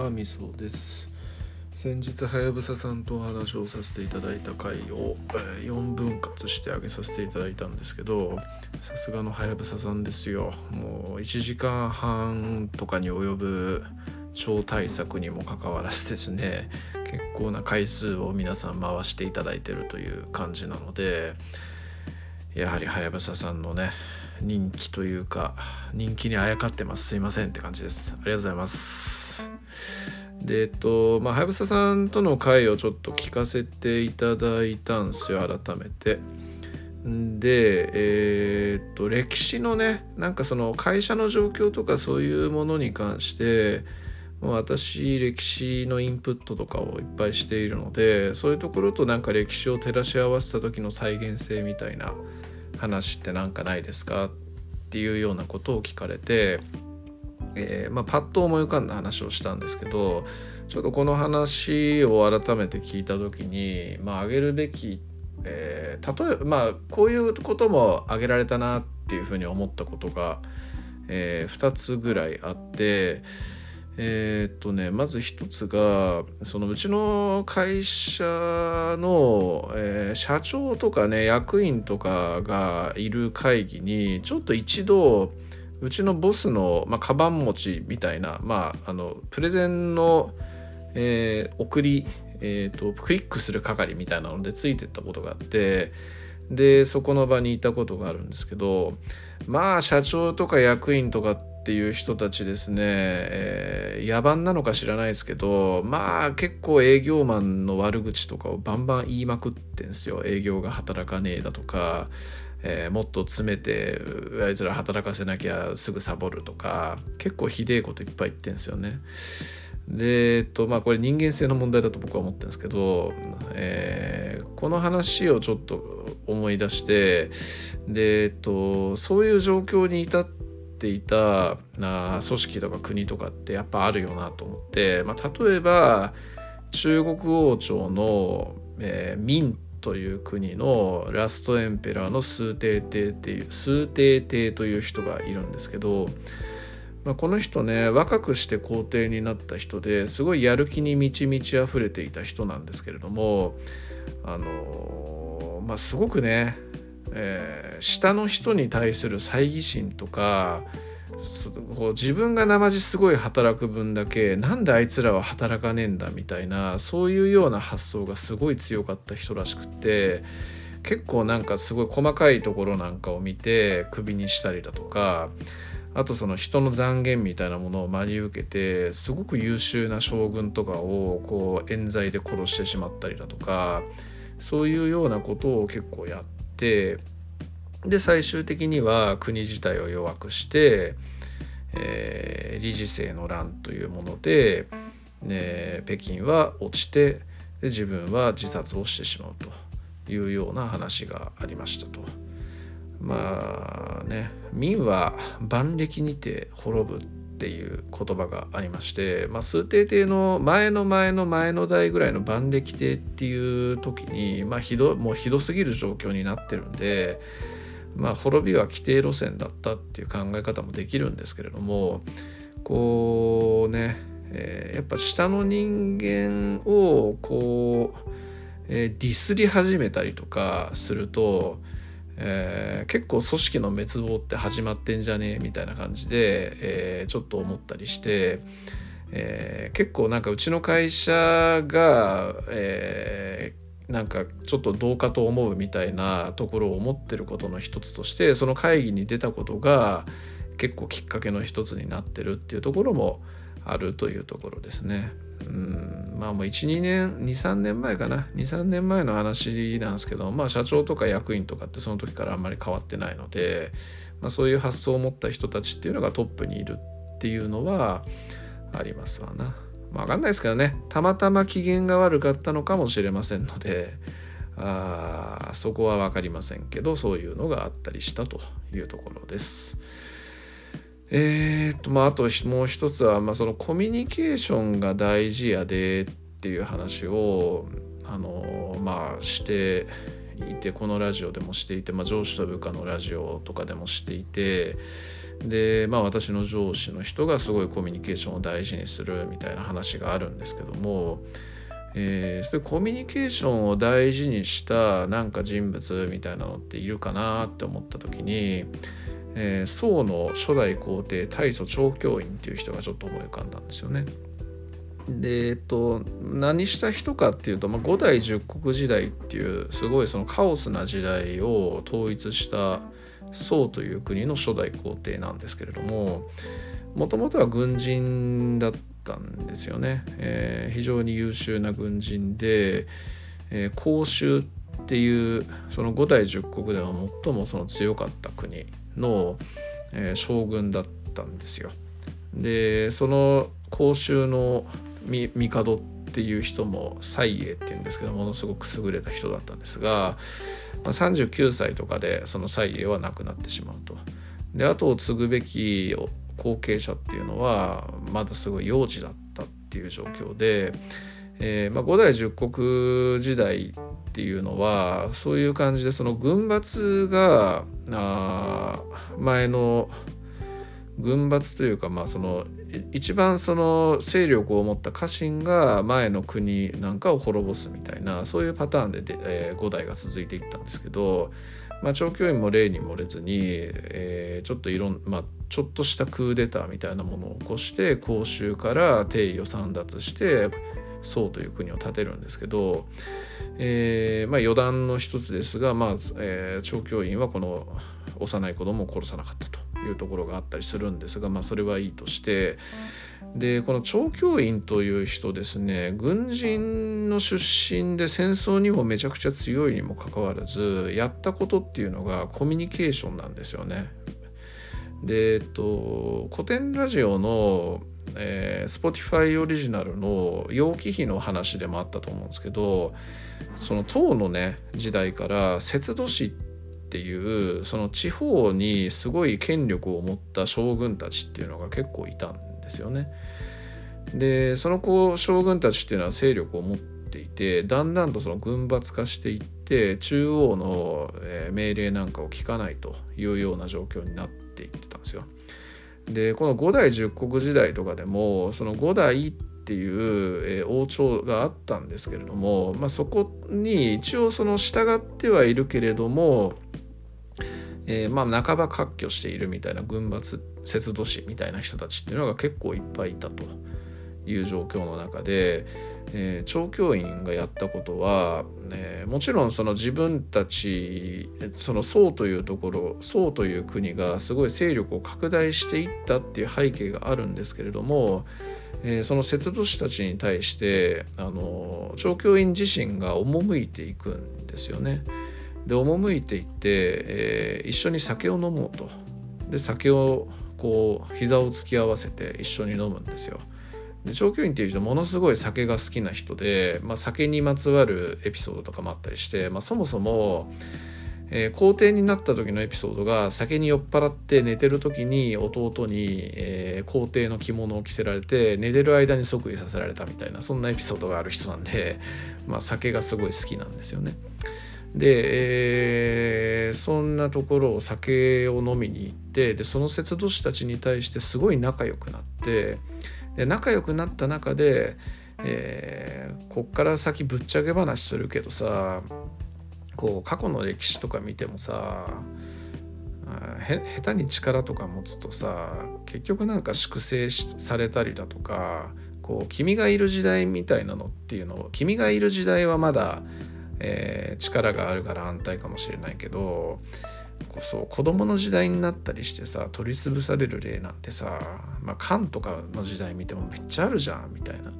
はみそです。先日はやぶささんとお話をさせていただいた回を、4分割してあげさせていただいたんですけどさすがのはやぶささんですよ。もう1時間半とかに及ぶ超大作にもかかわらずですね結構な回数を皆さん回していただいてるという感じなのでやはりはやぶささんのね人気というか人気にあやかってます。すいませんって感じです。ありがとうございます。でえっとまあはやぶささんとの会をちょっと聞かせていただいたんですよ改めて。でえー、っと歴史のねなんかその会社の状況とかそういうものに関して私歴史のインプットとかをいっぱいしているのでそういうところとなんか歴史を照らし合わせた時の再現性みたいな話って何かないですかっていうようなことを聞かれて、えー、まあ、パッと思い浮かんだ話をしたんですけどちょっとこの話を改めて聞いた時に、まあ、挙げるべき、えー、例えばまあこういうことも挙げられたなっていうふうに思ったことが、えー、2つぐらいあって。えー、っとねまず一つがそのうちの会社の、社長とかね役員とかがいる会議にちょっと一度うちのボスの、まあ、カバン持ちみたいな、まあ、あのプレゼンの、えー、送り、えーと、とクリックする係みたいなのでついてったことがあってでそこの場にいたことがあるんですけどまあ社長とか役員とかってていう人たちですね、えー、野蛮なのか知らないですけどまあ結構営業マンの悪口とかをバンバン言いまくってんすよ営業が働かねえだとか、えー、もっと詰めてあいつら働かせなきゃすぐサボるとか結構ひでえこといっぱい言ってんすよね。で、えっとまあ、これ人間性の問題だと僕は思ってるんですけど、えー、この話をちょっと思い出してで、えっと、そういう状況に至ってていたな組織とか国とかってやっぱあるよなと思って、まあ、例えば中国王朝の、えー、明という国のラストエンペラーの数帝帝っていう数帝帝という人がいるんですけど、まあ、この人ね若くして皇帝になった人ですごいやる気に満ち満ち溢れていた人なんですけれどもあのまあすごくねえー、下の人に対する猜疑心とか自分がなまじすごい働く分だけなんであいつらは働かねえんだみたいなそういうような発想がすごい強かった人らしくて結構なんかすごい細かいところなんかを見てクビにしたりだとかあとその人の残言みたいなものを真に受けてすごく優秀な将軍とかをこう冤罪で殺してしまったりだとかそういうようなことを結構やって。てで最終的には国自体を弱くして、えー、理事制の乱というもので、ね、北京は落ちてで自分は自殺をしてしまうというような話がありましたと。まあね民は万暦にて滅ぶっていう言葉がありまして、まあ、数帝帝の前の前の前の代ぐらいの万暦帝っていう時に、まあ、ひどもうひどすぎる状況になってるんで、まあ、滅びは規定路線だったっていう考え方もできるんですけれどもこうね、えー、やっぱ下の人間をこう、えー、ディスり始めたりとかするとえー、結構組織の滅亡って始まってんじゃねえみたいな感じで、えー、ちょっと思ったりして、えー、結構なんかうちの会社が、え、なんかちょっとどうかと思うみたいなところを思ってることの一つとしてその会議に出たことが結構きっかけの一つになってるっていうところもあるというところですね。うんまあもう12年23年前かな23年前の話なんですけどまあ社長とか役員とかってその時からあんまり変わってないので、まあ、そういう発想を持った人たちっていうのがトップにいるっていうのはありますわな。まあ、分かんないですけどねたまたま機嫌が悪かったのかもしれませんのであそこは分かりませんけどそういうのがあったりしたというところです。えー、とまああともう一つは、まあ、そのコミュニケーションが大事やでっていう話をあのまあしていてこのラジオでもしていて、まあ、上司と部下のラジオとかでもしていてでまあ私の上司の人がすごいコミュニケーションを大事にするみたいな話があるんですけども、えー、そういうコミュニケーションを大事にしたなんか人物みたいなのっているかなって思った時に、えー、宋の初代皇帝大祖長教院っていう人がちょっと思い浮かんだんですよね。でえっと何した人かっていうと、まあ、五代十国時代っていうすごいそのカオスな時代を統一した宋という国の初代皇帝なんですけれどももともとは軍人だったんですよね、えー、非常に優秀な軍人で、えー、甲州っっていうその五代十国では最もその強かった国の、えー、将軍だったんですよ。でその甲州の帝っていう人も西英っていうんですけどものすごく優れた人だったんですが、まあ、39歳とかでその西英は亡くなってしまうと。で後を継ぐべき後継者っていうのはまだすごい幼児だったっていう状況で、えーまあ、五代十国時代ってていうのはそういう感じでその軍閥があ前の軍閥というかまあその一番その勢力を持った家臣が前の国なんかを滅ぼすみたいなそういうパターンでで、えー、5代が続いていったんですけど、まあ、長教員も例に漏れずに、えー、ちょっといろん、まあ、ちょっとしたクーデターみたいなものを起こして甲州から帝位を簒奪して宋という国を建てるんですけど、えーまあ、余談の一つですが、まあえー、長教員はこの幼い子供を殺さなかったと。いうところがあったりするんですが、まあ、それはいいとしてでこの張教員という人ですね軍人の出身で戦争にもめちゃくちゃ強いにもかかわらずやったことっていうのがコミュニケーションなんですよね。でえっと古典ラジオのえー、Spotify オリジナルの楊貴妃の話でもあったと思うんですけどその唐のね時代から節度師っていうその地方にすごい権力を持った将軍たちっていうのが結構いたんですよね。でその子将軍たちっていうのは勢力を持っていてだんだんとその軍閥化していって中央の命令なんかを聞かないというような状況になっていってたんですよ。でこの五代十国時代とかでもその五代っていう王朝があったんですけれども、まあ、そこに一応その従ってはいるけれどもえー、まあ半ば割拠しているみたいな軍閥節度師みたいな人たちっていうのが結構いっぱいいたという状況の中で、えー、調教員がやったことは、えー、もちろんその自分たちその宋というところ宋という国がすごい勢力を拡大していったっていう背景があるんですけれども、えー、その節度師たちに対してあの調教員自身が赴いていくんですよね。で赴いていって、えー、一緒に酒を飲もうとで酒をこう膝を突き合わせて一緒に飲むんですよで長距離っていう人ものすごい酒が好きな人で、まあ、酒にまつわるエピソードとかもあったりして、まあ、そもそも、えー、皇帝になった時のエピソードが酒に酔っ払って寝てる時に弟に、えー、皇帝の着物を着せられて寝てる間に即位させられたみたいなそんなエピソードがある人なんで、まあ、酒がすごい好きなんですよね。で、えー、そんなところを酒を飲みに行ってでその節度師たちに対してすごい仲良くなってで仲良くなった中で、えー、こっから先ぶっちゃけ話するけどさこう過去の歴史とか見てもさ下手に力とか持つとさ結局なんか粛清されたりだとかこう君がいる時代みたいなのっていうのを君がいる時代はまだえー、力があるから安泰かもしれないけどそう子供の時代になったりしてさ取り潰される例なんてさ、まあ、漢とかの時代見てもめっちゃあるじゃんみたいな。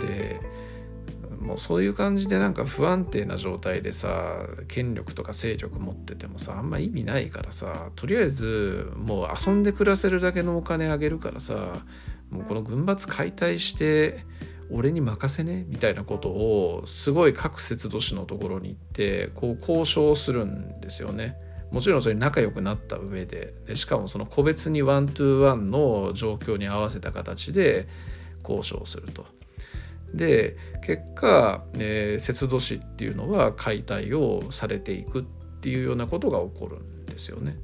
でもうそういう感じでなんか不安定な状態でさ権力とか勢力持っててもさあんま意味ないからさとりあえずもう遊んで暮らせるだけのお金あげるからさもうこの軍閥解体して俺に任せねみたいなことをすごい各節度師のところに行ってこう交渉するんですよね。もちろんそれ仲良くなった上ででしかもその個別にワントゥーワンの状況に合わせた形で交渉すると。で結果、えー、節度師っていうのは解体をされていくっていうようなことが起こるんですよね。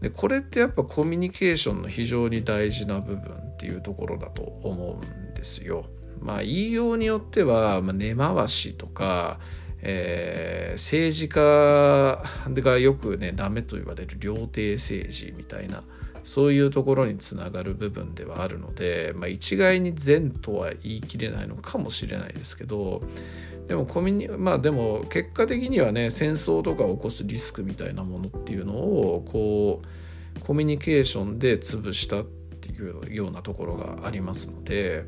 でこれってやっぱコミュニケーションの非常に大事な部分っていうところだと思うんですよ。まあ言いようによっては、まあ、根回しとか、えー、政治家がよくねダメと言われる料亭政治みたいなそういうところにつながる部分ではあるので、まあ、一概に善とは言い切れないのかもしれないですけどでもコミュニまあでも結果的にはね戦争とかを起こすリスクみたいなものっていうのをこうコミュニケーションで潰したっていうようなところがありますので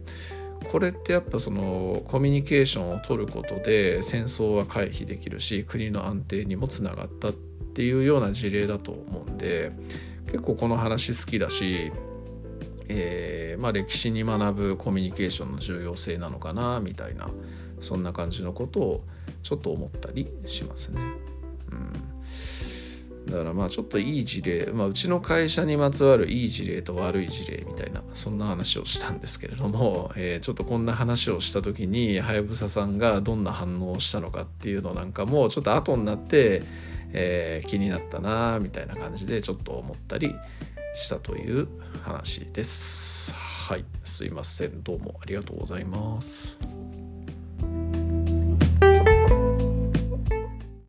これってやっぱそのコミュニケーションを取ることで戦争は回避できるし国の安定にもつながったっていうような事例だと思うんで結構この話好きだし、えー、まあ、歴史に学ぶコミュニケーションの重要性なのかなみたいなそんな感じのことをちょっと思ったりしますね。うんだからまあちょっといい事例、まあ、うちの会社にまつわるいい事例と悪い事例みたいなそんな話をしたんですけれども、えー、ちょっとこんな話をした時にはやぶささんがどんな反応をしたのかっていうのなんかもちょっと後になって、えー、気になったなみたいな感じでちょっと思ったりしたという話です。はいすいませんどうもありがとうございます。